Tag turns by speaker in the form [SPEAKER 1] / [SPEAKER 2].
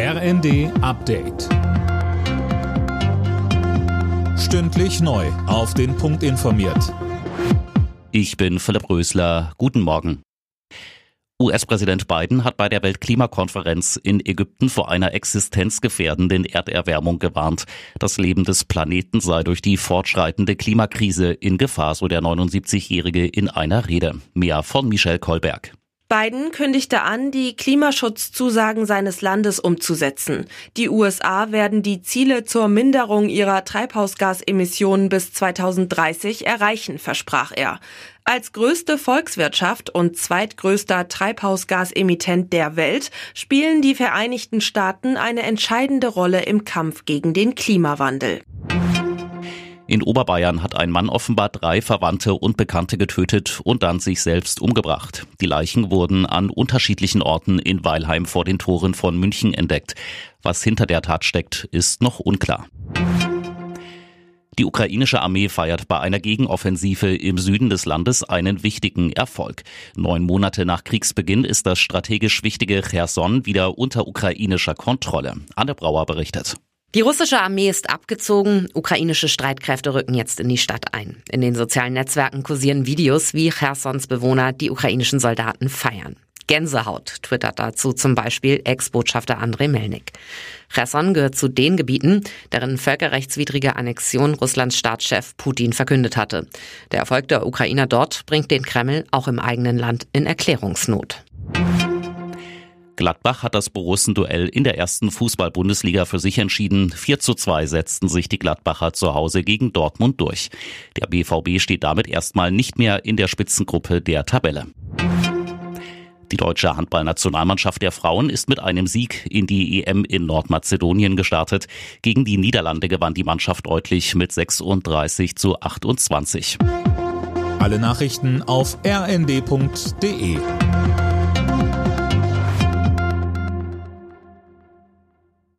[SPEAKER 1] RND Update. Stündlich neu. Auf den Punkt informiert.
[SPEAKER 2] Ich bin Philipp Rösler. Guten Morgen. US-Präsident Biden hat bei der Weltklimakonferenz in Ägypten vor einer existenzgefährdenden Erderwärmung gewarnt. Das Leben des Planeten sei durch die fortschreitende Klimakrise in Gefahr, so der 79-Jährige in einer Rede. Mehr von Michelle Kolberg.
[SPEAKER 3] Biden kündigte an, die Klimaschutzzusagen seines Landes umzusetzen. Die USA werden die Ziele zur Minderung ihrer Treibhausgasemissionen bis 2030 erreichen, versprach er. Als größte Volkswirtschaft und zweitgrößter Treibhausgasemittent der Welt spielen die Vereinigten Staaten eine entscheidende Rolle im Kampf gegen den Klimawandel.
[SPEAKER 2] In Oberbayern hat ein Mann offenbar drei Verwandte und Bekannte getötet und dann sich selbst umgebracht. Die Leichen wurden an unterschiedlichen Orten in Weilheim vor den Toren von München entdeckt. Was hinter der Tat steckt, ist noch unklar. Die ukrainische Armee feiert bei einer Gegenoffensive im Süden des Landes einen wichtigen Erfolg. Neun Monate nach Kriegsbeginn ist das strategisch wichtige Cherson wieder unter ukrainischer Kontrolle. Anne Brauer berichtet.
[SPEAKER 4] Die russische Armee ist abgezogen, ukrainische Streitkräfte rücken jetzt in die Stadt ein. In den sozialen Netzwerken kursieren Videos, wie Chersons Bewohner die ukrainischen Soldaten feiern. Gänsehaut twittert dazu zum Beispiel Ex-Botschafter Andrei Melnik. Cherson gehört zu den Gebieten, deren völkerrechtswidrige Annexion Russlands Staatschef Putin verkündet hatte. Der Erfolg der Ukrainer dort bringt den Kreml auch im eigenen Land in Erklärungsnot.
[SPEAKER 2] Gladbach hat das Borussen-Duell in der ersten Fußball-Bundesliga für sich entschieden. 4 zu 2 setzten sich die Gladbacher zu Hause gegen Dortmund durch. Der BVB steht damit erstmal nicht mehr in der Spitzengruppe der Tabelle. Die deutsche Handballnationalmannschaft der Frauen ist mit einem Sieg in die EM in Nordmazedonien gestartet. Gegen die Niederlande gewann die Mannschaft deutlich mit 36 zu 28.
[SPEAKER 1] Alle Nachrichten auf rnd.de